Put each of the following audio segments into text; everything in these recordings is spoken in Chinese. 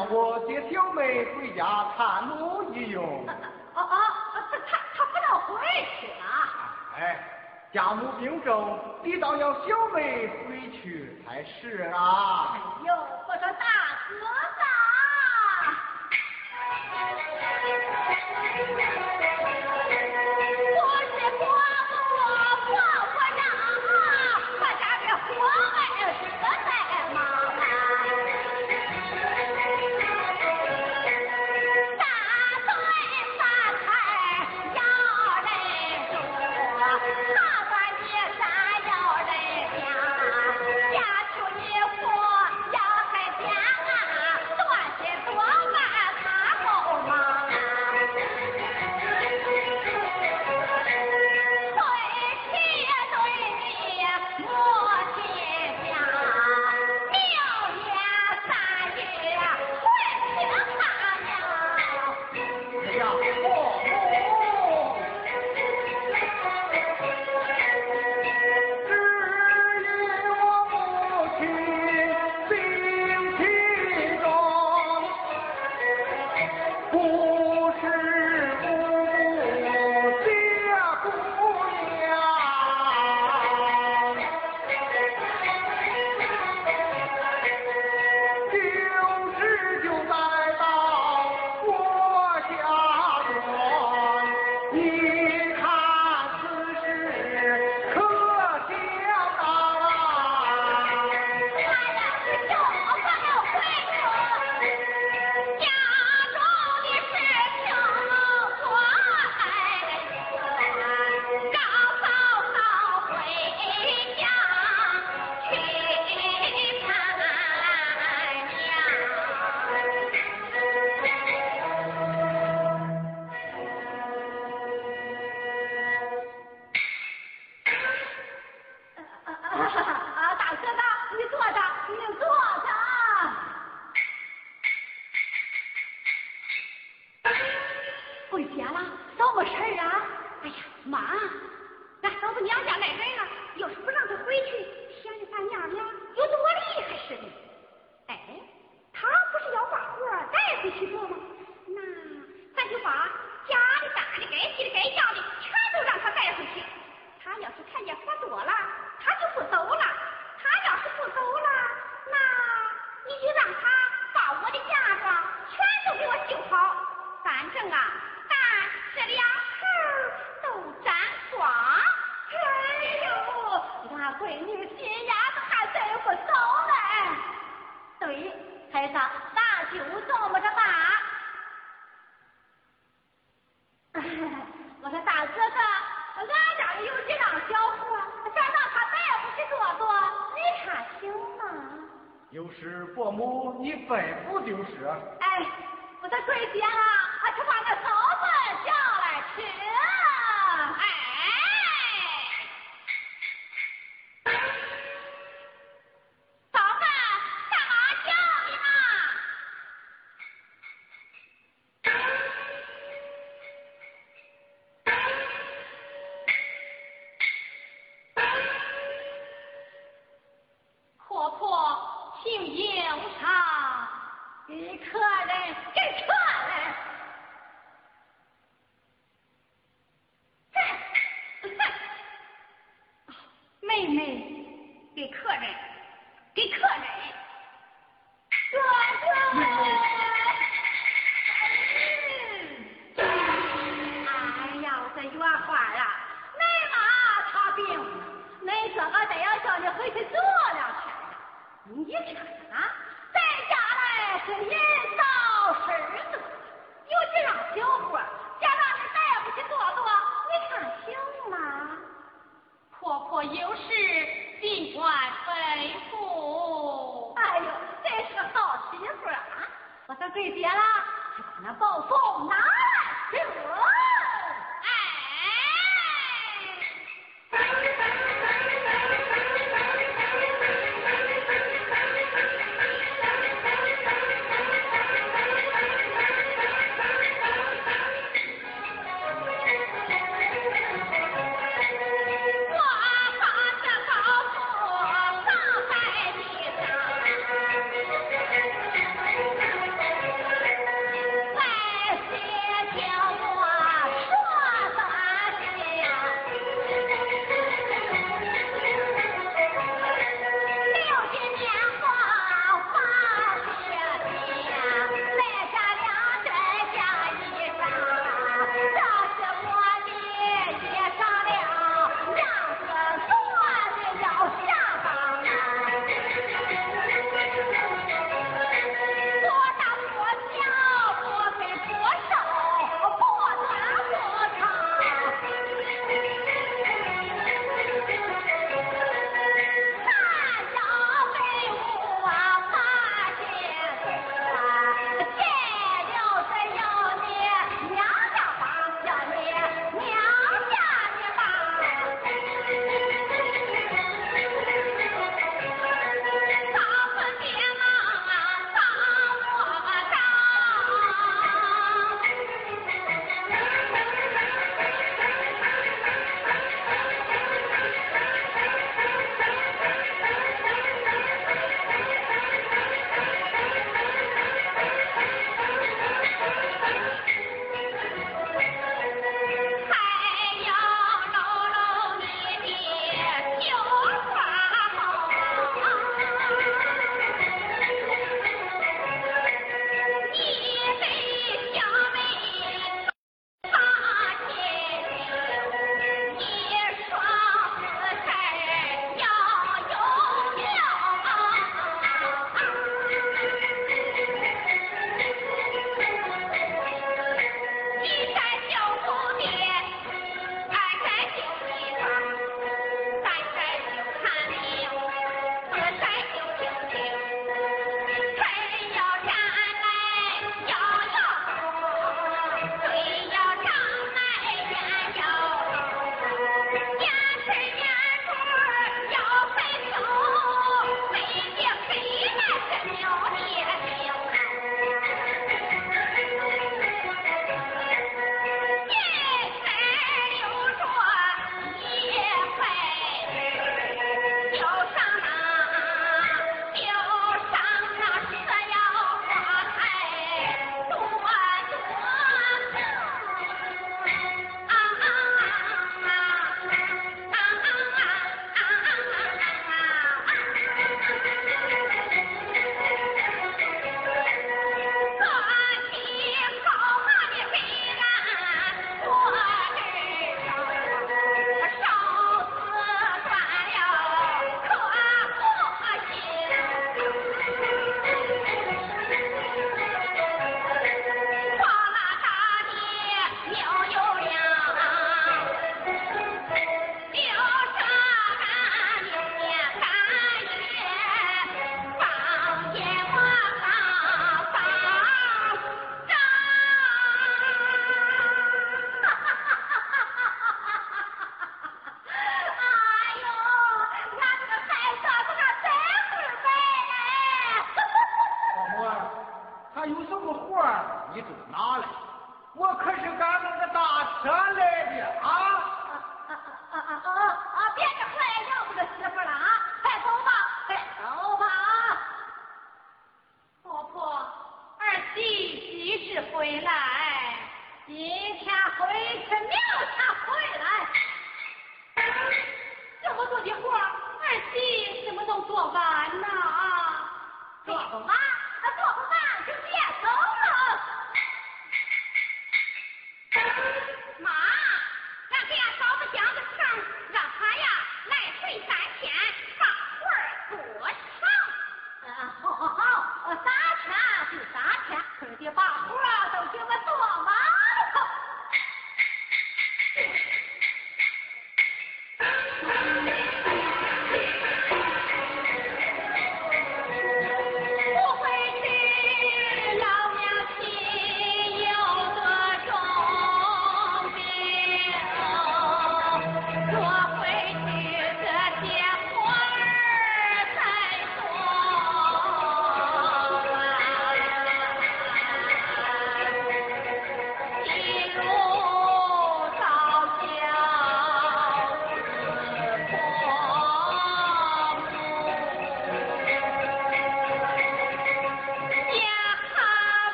让我接小妹回家探路一用。哦哦，他他他不能回去了！哎，家母病重，理当要小妹回去才是啊。啊，咱这两口都沾光。哎呦，俺闺女金丫头还真不少嘞。对，孩子，那就这么着吧。我说大哥哥，俺家里有几张小伙，想让他带回去坐坐，你看行吗？有时伯母，你吩咐就是。哎，我的闺女啊。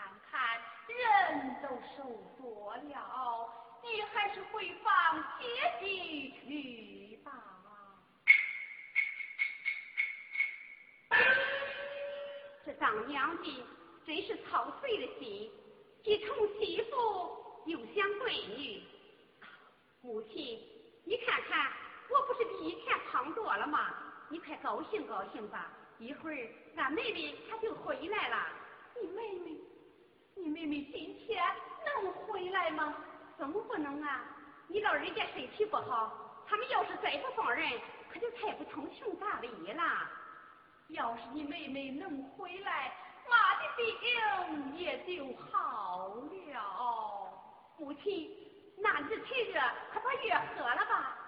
看看人都受多了，你还是回房歇息去吧。这当娘的真是操碎了心，既宠媳妇又想闺女。母亲，你看看，我不是比以前胖多了吗？你快高兴高兴吧，一会儿俺妹妹她就回来了。你妹妹，你妹妹今天能回来吗？怎么不能啊？你老人家身体不好，他们要是再不放人，可就太不通情达理了。要是你妹妹能回来，妈的病也就好了。母亲，男子趁热，快把药喝了吧。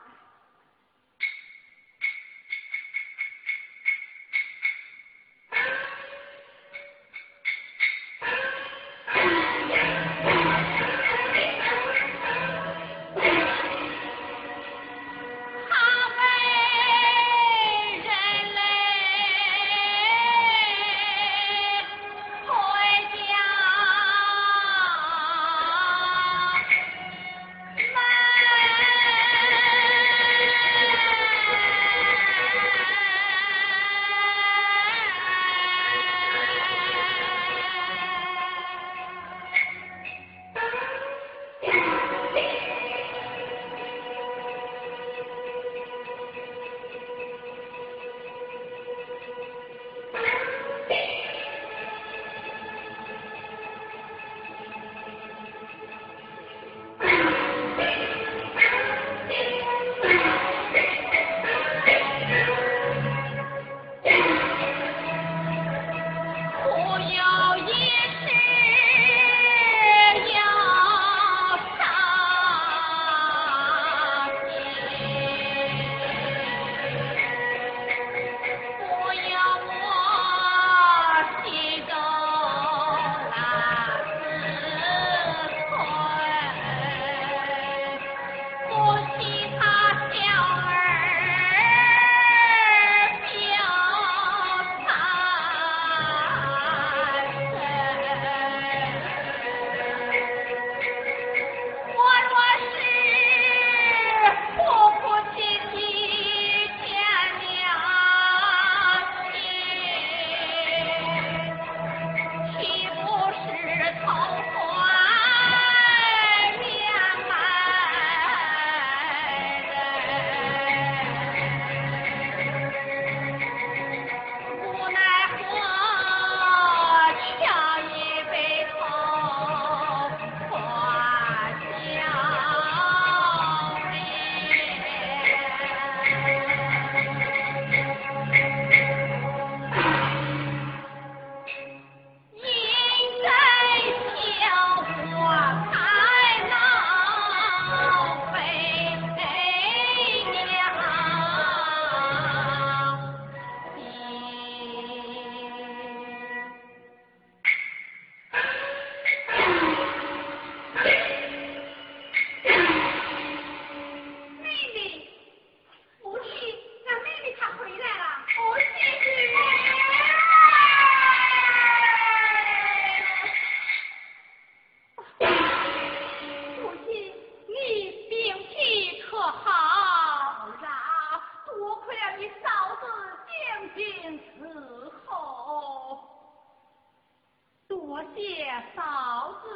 爹，嫂子，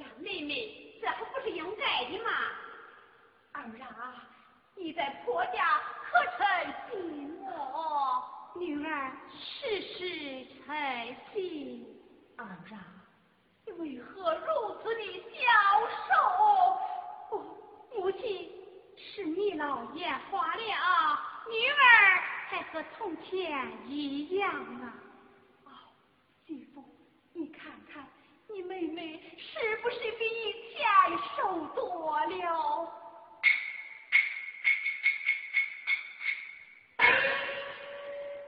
呀妹妹，这还不是应该的吗？儿啊，你在婆家可称寂寞？女儿事事称心。儿啊，你为何如此的消瘦？哦，母亲，是你老眼花了，女儿还和从前一样啊。哦，媳妇。你看看你妹妹是不是比以前瘦多了？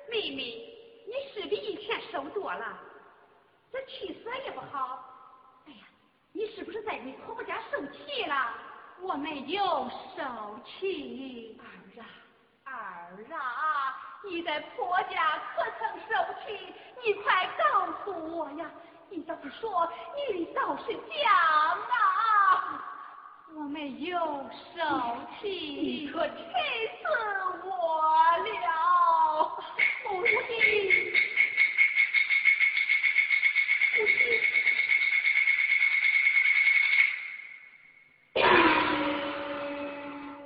妹妹你是比以前瘦多了这气色也不好。哎呀你是不是在你婆婆家生气了？我没有生气儿啊儿啊。你在婆家可曾受气？你快告诉我呀！你倒是说，你倒是讲啊！我没有受气，你可气死我了！母亲，母亲，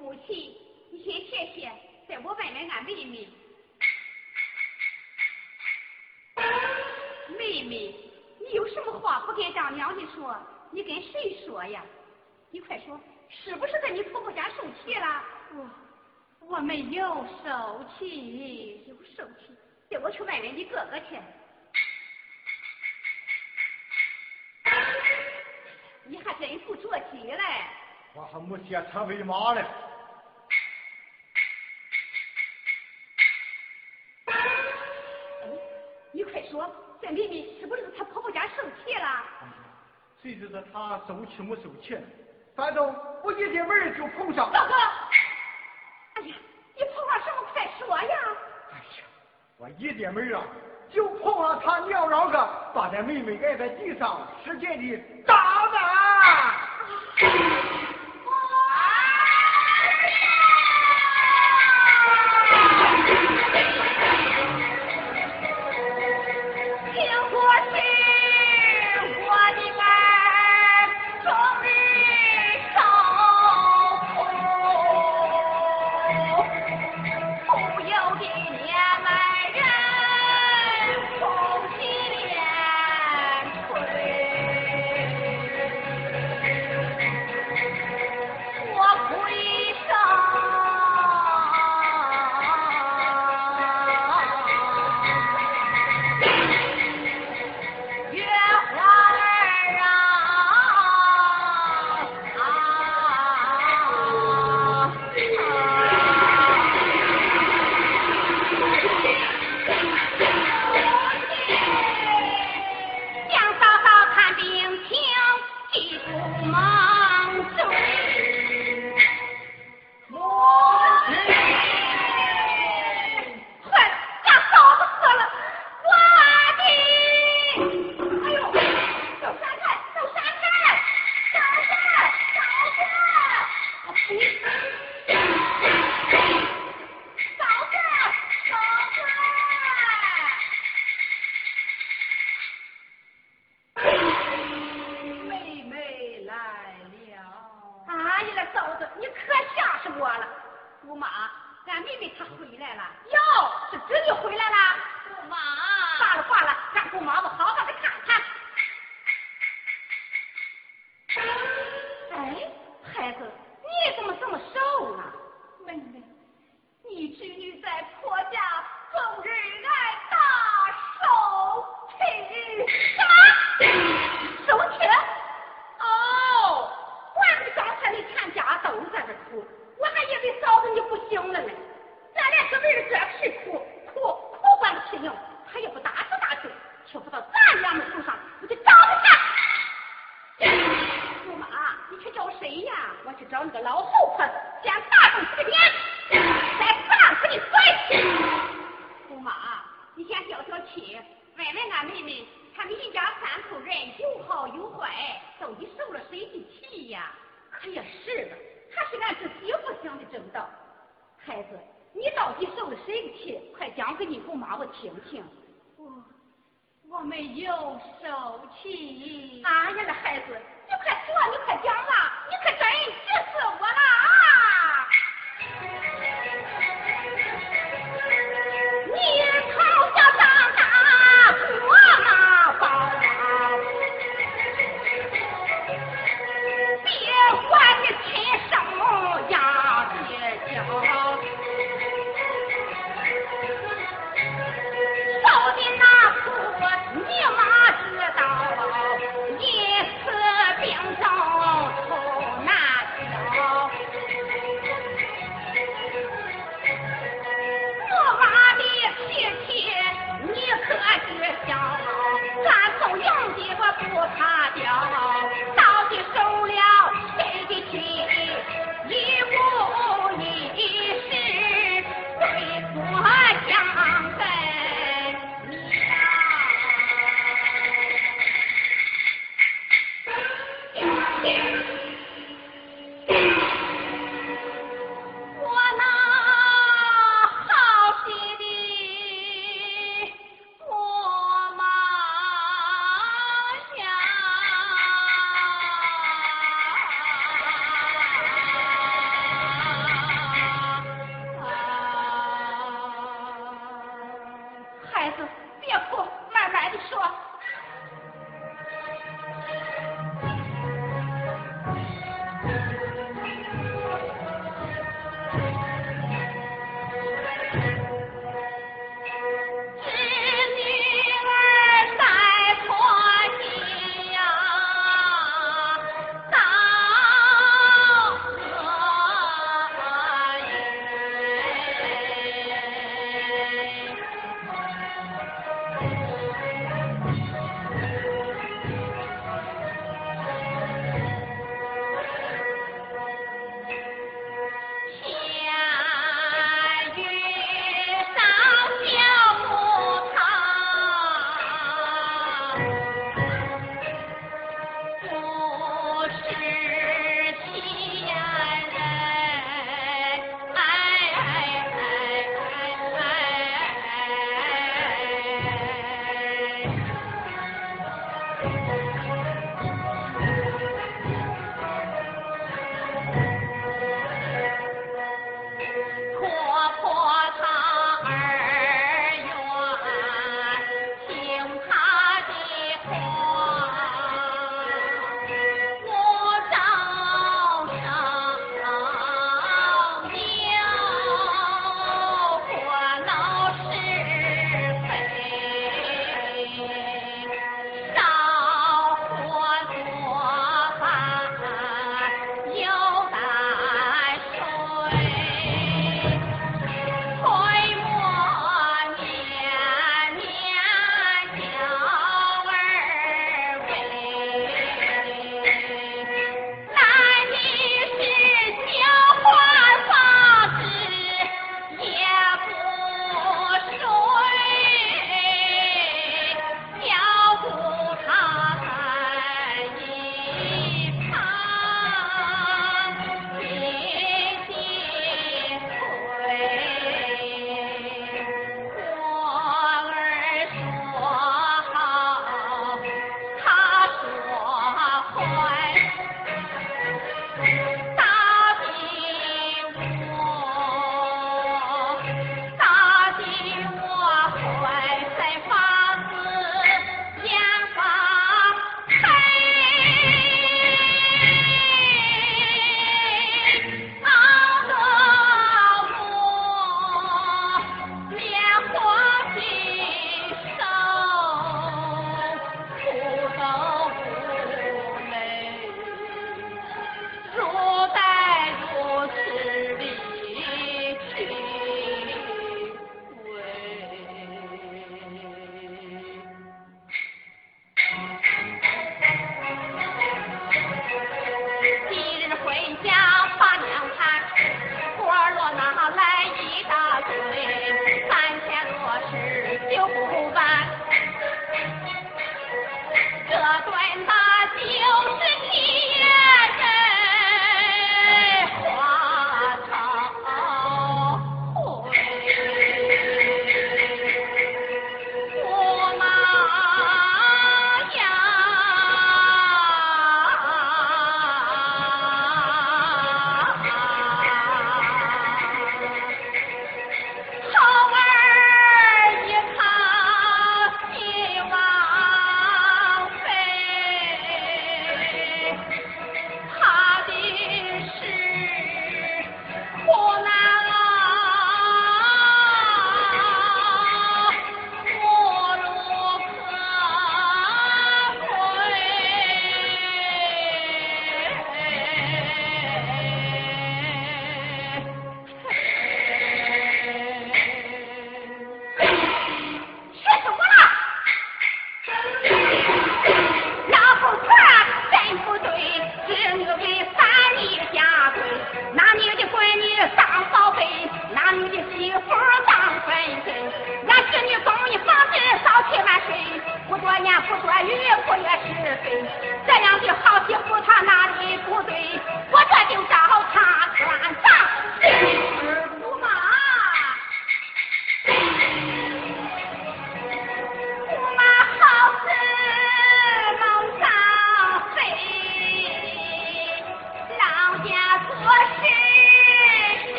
母亲，你先歇歇，在我问问俺妹妹。妹妹，你有什么话不跟丈娘的说？你跟谁说呀？你快说，是不是在你婆婆家受气了？我我没有受气，有受气，带我去问问你哥哥去。你还真不着急嘞？我还没写成为马嘞。说，这妹妹是不是她婆婆家受气了？谁知道她受气没受气？反正我一进门就碰上。老哥，哎呀，你碰上什么？快说呀！哎呀，我一进门啊，就碰上他娘老个把咱妹妹挨在地上使劲的打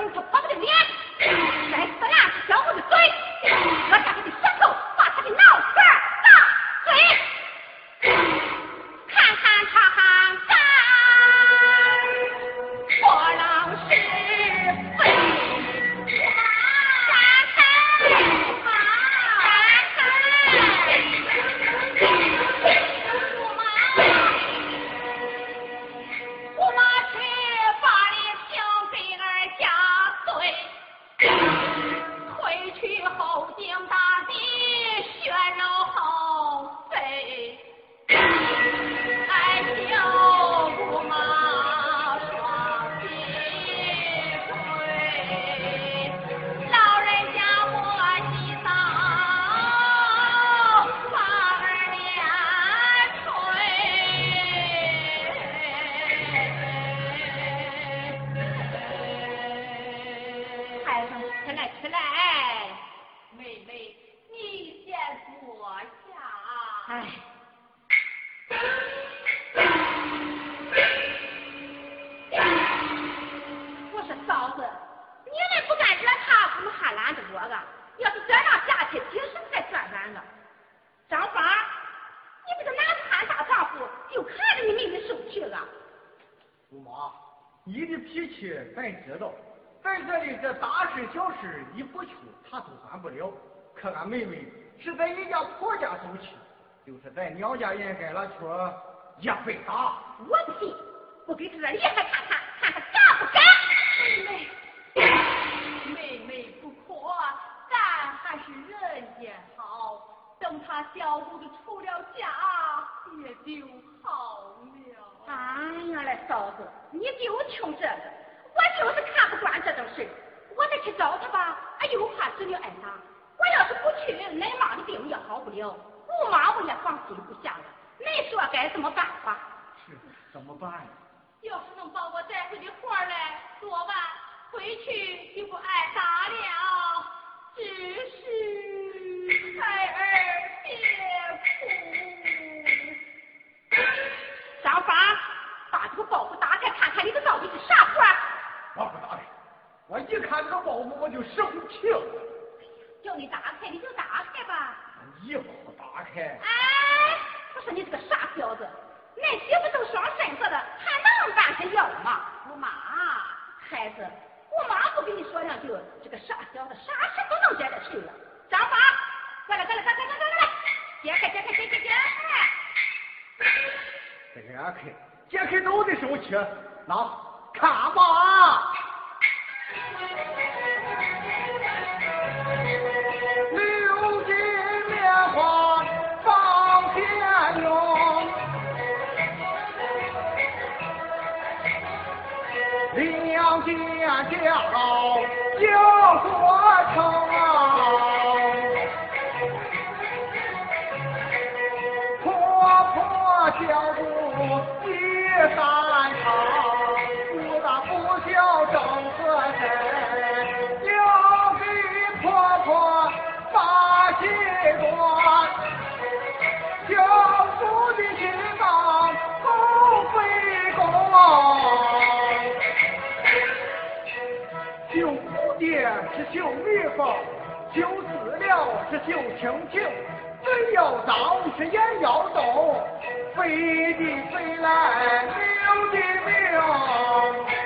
用他婆婆的脸来撕那小伙子嘴割下他的舌头把他的脑壳家人该了去，也会打。我不信，我给他这厉害看看，看他敢不敢。妹妹，妹妹不可，咱还是人家好。等他小姑子出了家，也就好了。哎呀嘞，嫂子，你就听这个，我就是看不惯这种事我得去找他吧，哎又怕侄女挨打。我要是不去，恁妈的病也好不了。姑妈我也放心不下了，你说该怎么办吧？是怎么办呀？要是能把我带回的活来做完，回去就不挨打了。只是孩儿别哭。张芳，把这个包袱打开看看，里头到底是啥货？包袱打开，我一看这个包袱我就生气了。叫你打开你就打开吧。衣服打开。哎，我说你这个傻小子，恁媳妇都双身子了，还能办成要吗？我妈，孩子，我妈不跟你说两句，这个傻小子啥事都能摘得去了。张芳，过来，过来，过来，过来，过来，解开，解开，解开，解开。解开，解开都得生气，那看吧。家好就说绣蜜蜂，绣资料是绣亲情，嘴要张是眼要动，飞的飞来，命的溜。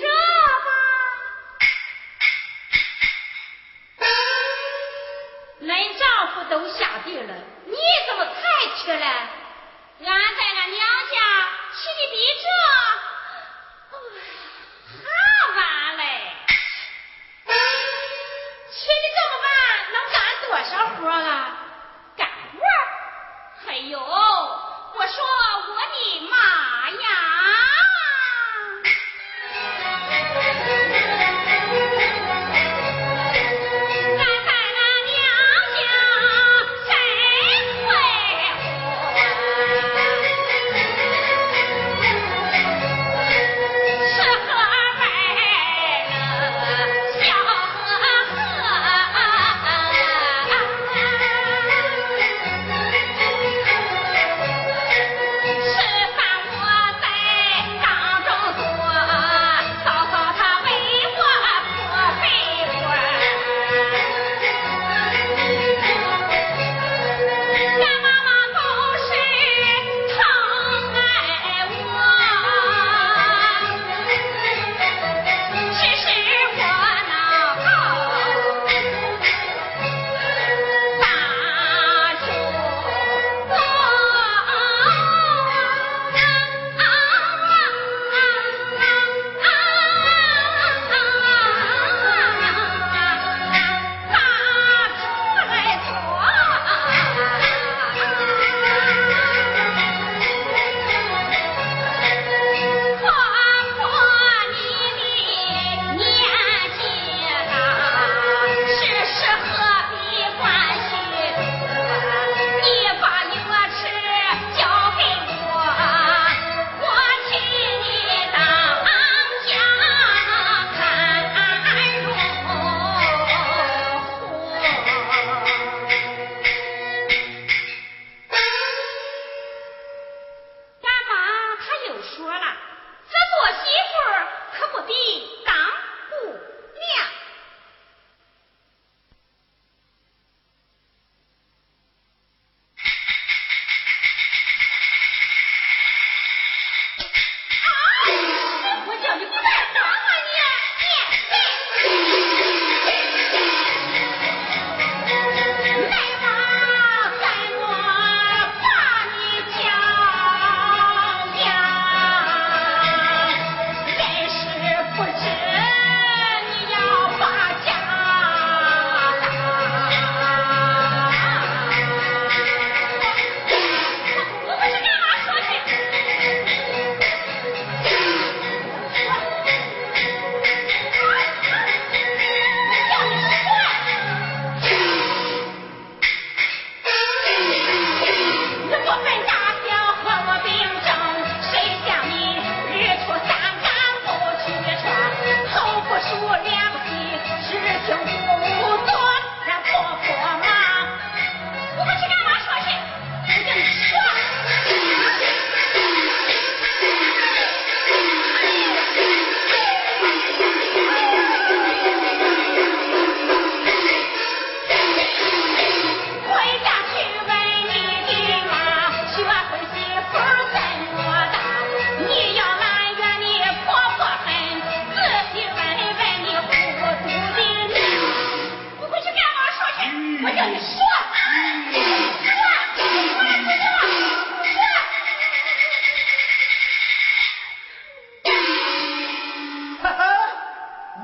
热吧！恁丈夫都下地了，你怎么才起来？俺在俺娘家起的比这。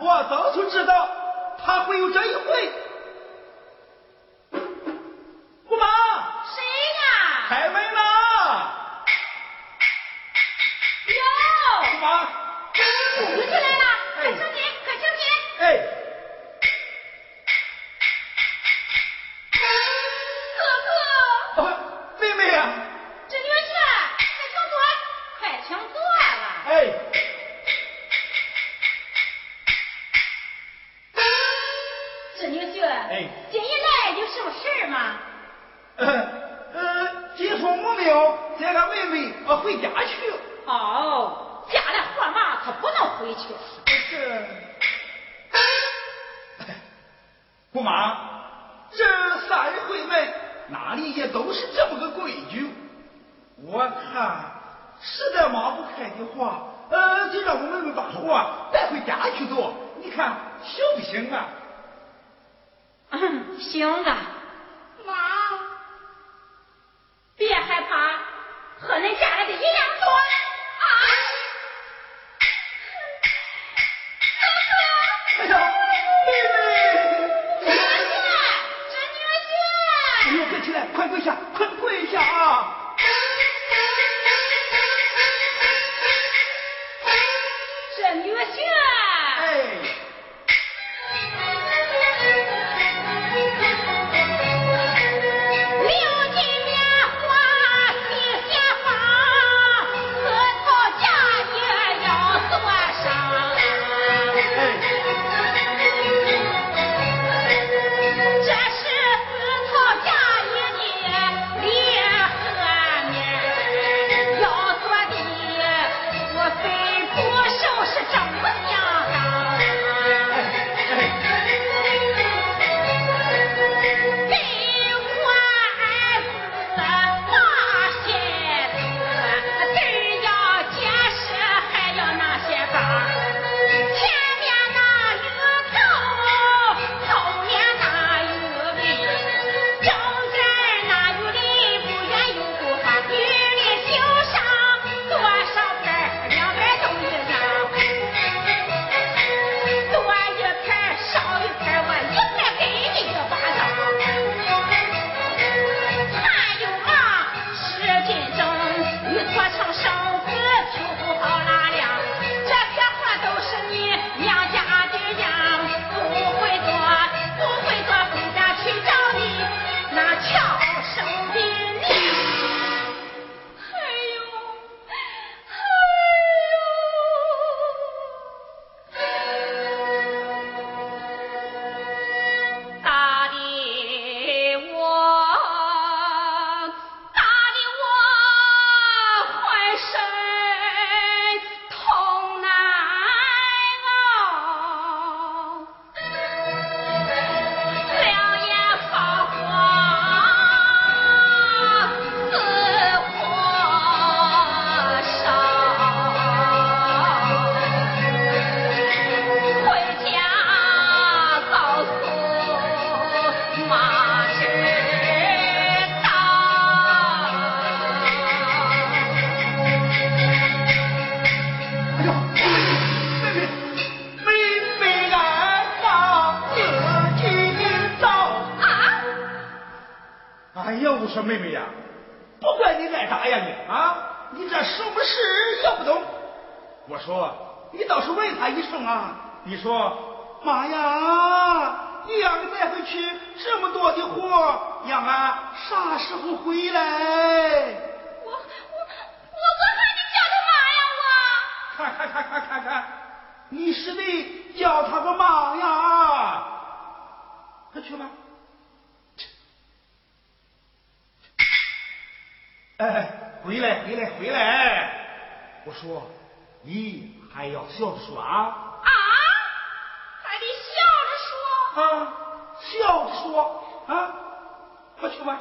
我早就知道他会有这一回。倒是问他一声啊！你说，妈呀，你两个带回去这么多的货，让俺啥时候回来？我我我我喊你叫他妈呀！我看看看看看看，你是得叫他个妈呀！快去吧！哎，回来回来回来！我说，咦？哎呦笑着说啊？啊？还得笑着说。啊笑着说。啊快去吧。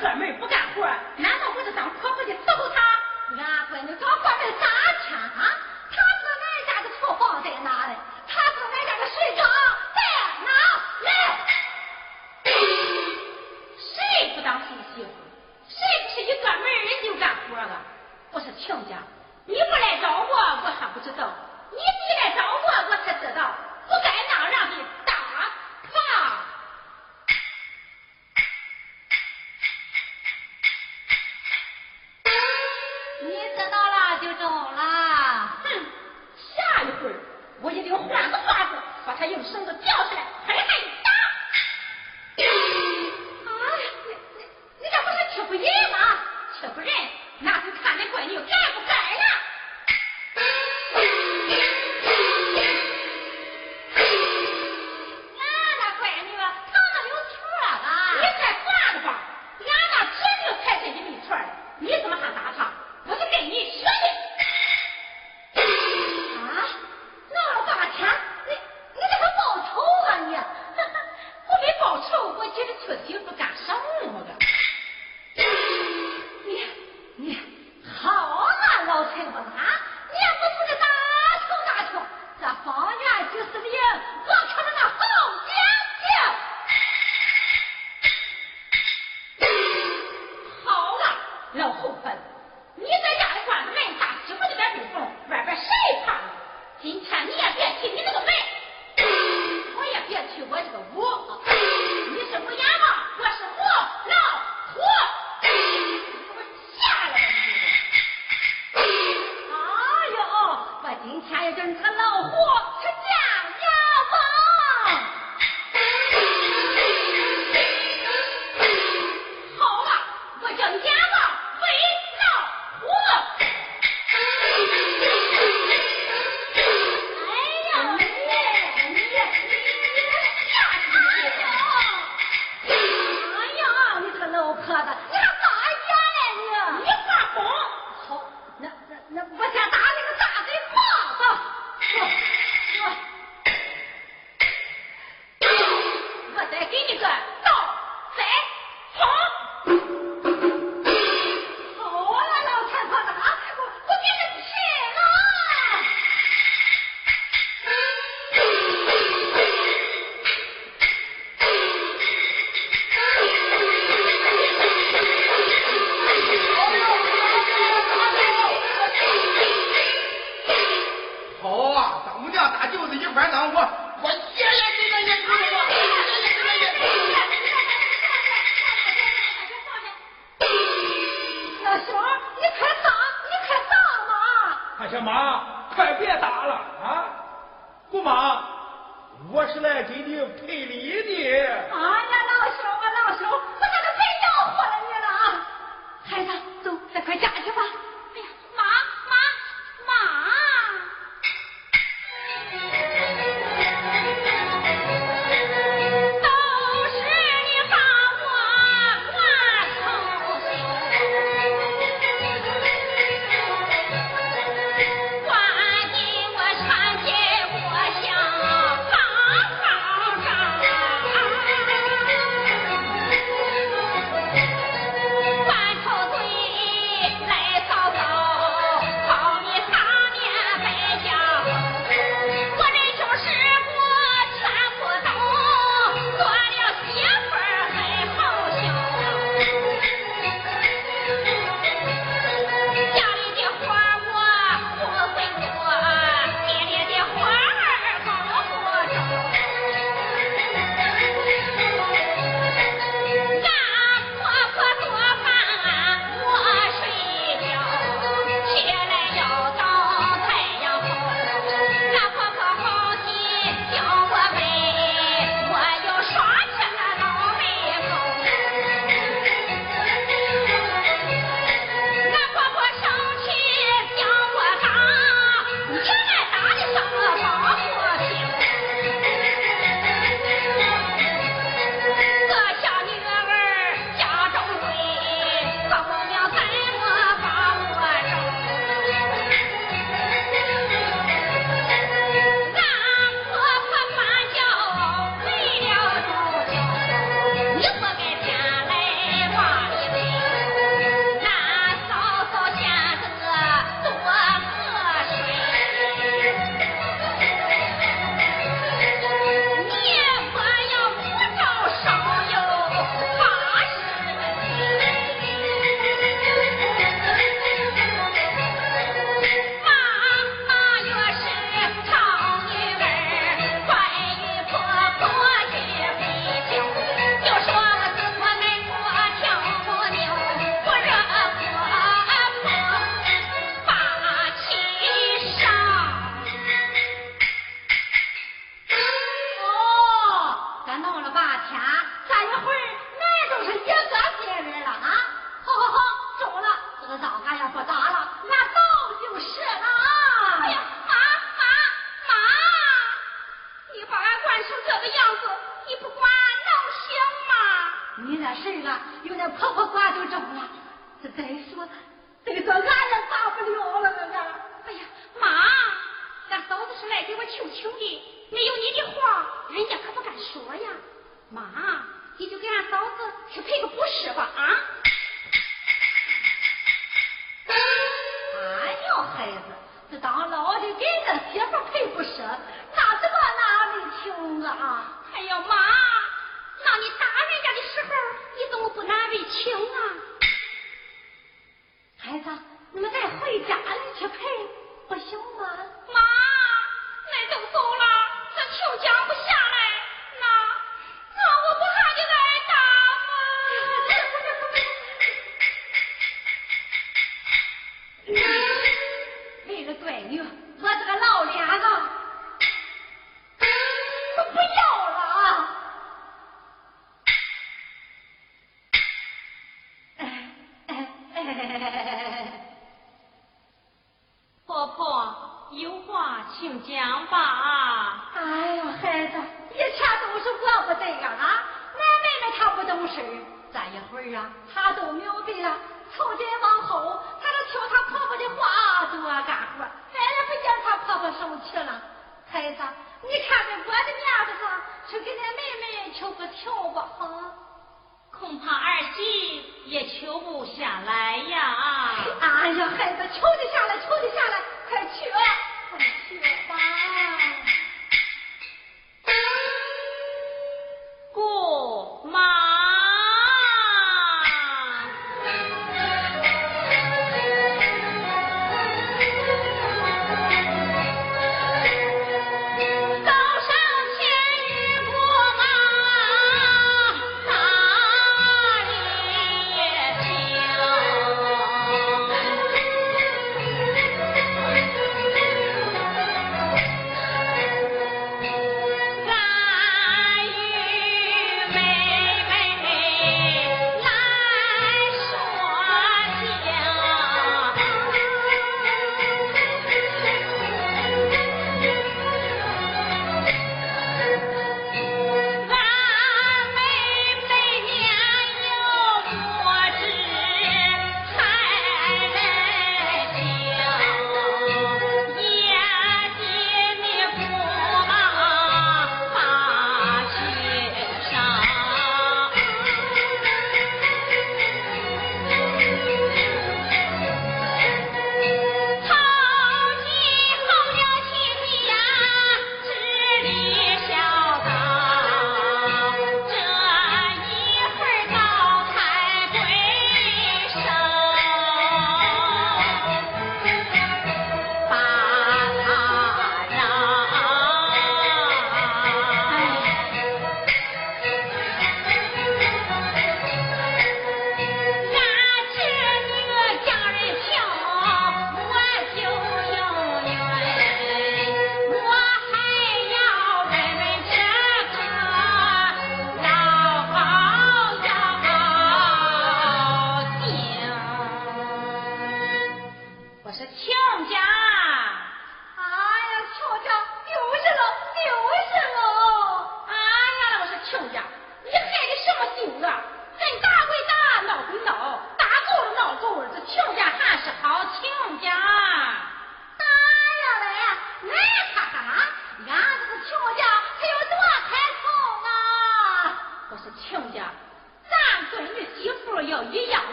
哥们儿不干活，难道不是当婆